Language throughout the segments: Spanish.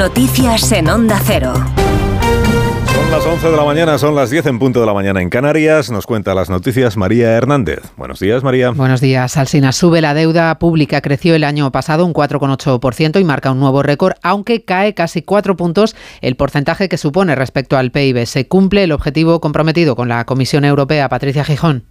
Noticias en Onda Cero. Son las 11 de la mañana, son las 10 en punto de la mañana en Canarias. Nos cuenta las noticias María Hernández. Buenos días, María. Buenos días, Alsina. Sube la deuda pública, creció el año pasado un 4,8% y marca un nuevo récord, aunque cae casi 4 puntos el porcentaje que supone respecto al PIB. Se cumple el objetivo comprometido con la Comisión Europea, Patricia Gijón.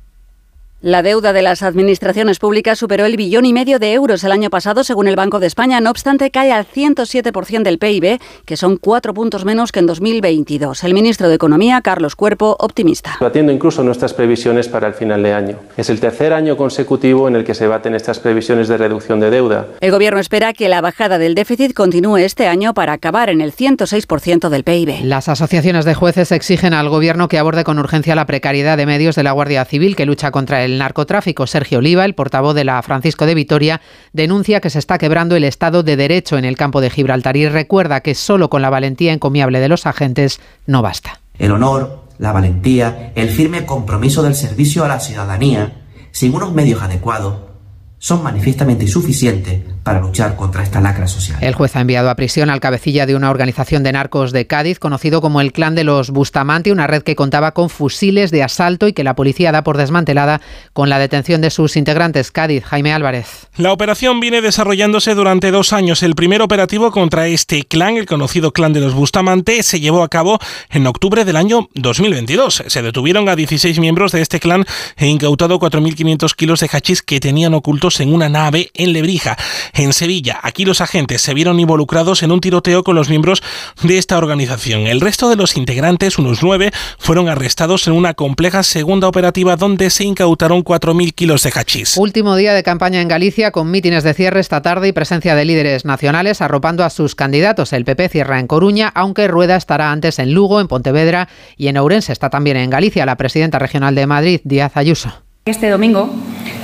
La deuda de las administraciones públicas superó el billón y medio de euros el año pasado, según el Banco de España. No obstante, cae al 107% del PIB, que son cuatro puntos menos que en 2022. El ministro de Economía, Carlos Cuerpo, optimista. Batiendo incluso nuestras previsiones para el final de año. Es el tercer año consecutivo en el que se baten estas previsiones de reducción de deuda. El Gobierno espera que la bajada del déficit continúe este año para acabar en el 106% del PIB. Las asociaciones de jueces exigen al Gobierno que aborde con urgencia la precariedad de medios de la Guardia Civil que lucha contra el el narcotráfico. Sergio Oliva, el portavoz de la Francisco de Vitoria, denuncia que se está quebrando el Estado de Derecho en el campo de Gibraltar y recuerda que solo con la valentía encomiable de los agentes no basta. El honor, la valentía, el firme compromiso del servicio a la ciudadanía, sin unos medios adecuados, son manifiestamente insuficientes para luchar contra esta lacra social. El juez ha enviado a prisión al cabecilla de una organización de narcos de Cádiz, conocido como el Clan de los Bustamante, una red que contaba con fusiles de asalto y que la policía da por desmantelada con la detención de sus integrantes. Cádiz, Jaime Álvarez. La operación viene desarrollándose durante dos años. El primer operativo contra este clan, el conocido Clan de los Bustamante, se llevó a cabo en octubre del año 2022. Se detuvieron a 16 miembros de este clan e incautado 4.500 kilos de hachís que tenían ocultos en una nave en Lebrija, en Sevilla. Aquí los agentes se vieron involucrados en un tiroteo con los miembros de esta organización. El resto de los integrantes, unos nueve, fueron arrestados en una compleja segunda operativa donde se incautaron 4.000 kilos de hachís. Último día de campaña en Galicia con mítines de cierre esta tarde y presencia de líderes nacionales arropando a sus candidatos. El PP cierra en Coruña, aunque Rueda estará antes en Lugo, en Pontevedra y en Ourense. Está también en Galicia la presidenta regional de Madrid, Díaz Ayuso. Este domingo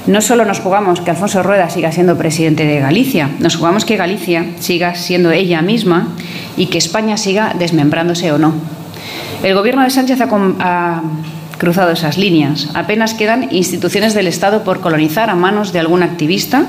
no solo nos jugamos que Alfonso Rueda siga siendo presidente de Galicia, nos jugamos que Galicia siga siendo ella misma y que España siga desmembrándose o no. El gobierno de Sánchez ha, cruzado esas líneas. Apenas quedan instituciones del Estado por colonizar a manos de algún activista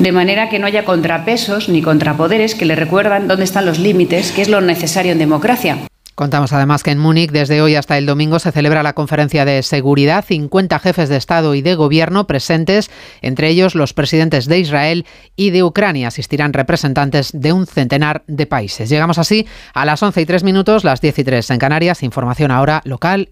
de manera que no haya contrapesos ni contrapoderes que le recuerdan dónde están los límites, que es lo necesario en democracia. Contamos además que en Múnich desde hoy hasta el domingo se celebra la conferencia de seguridad, 50 jefes de Estado y de Gobierno presentes, entre ellos los presidentes de Israel y de Ucrania. Asistirán representantes de un centenar de países. Llegamos así a las 11 y 3 minutos, las 10 y 3 en Canarias. Información ahora local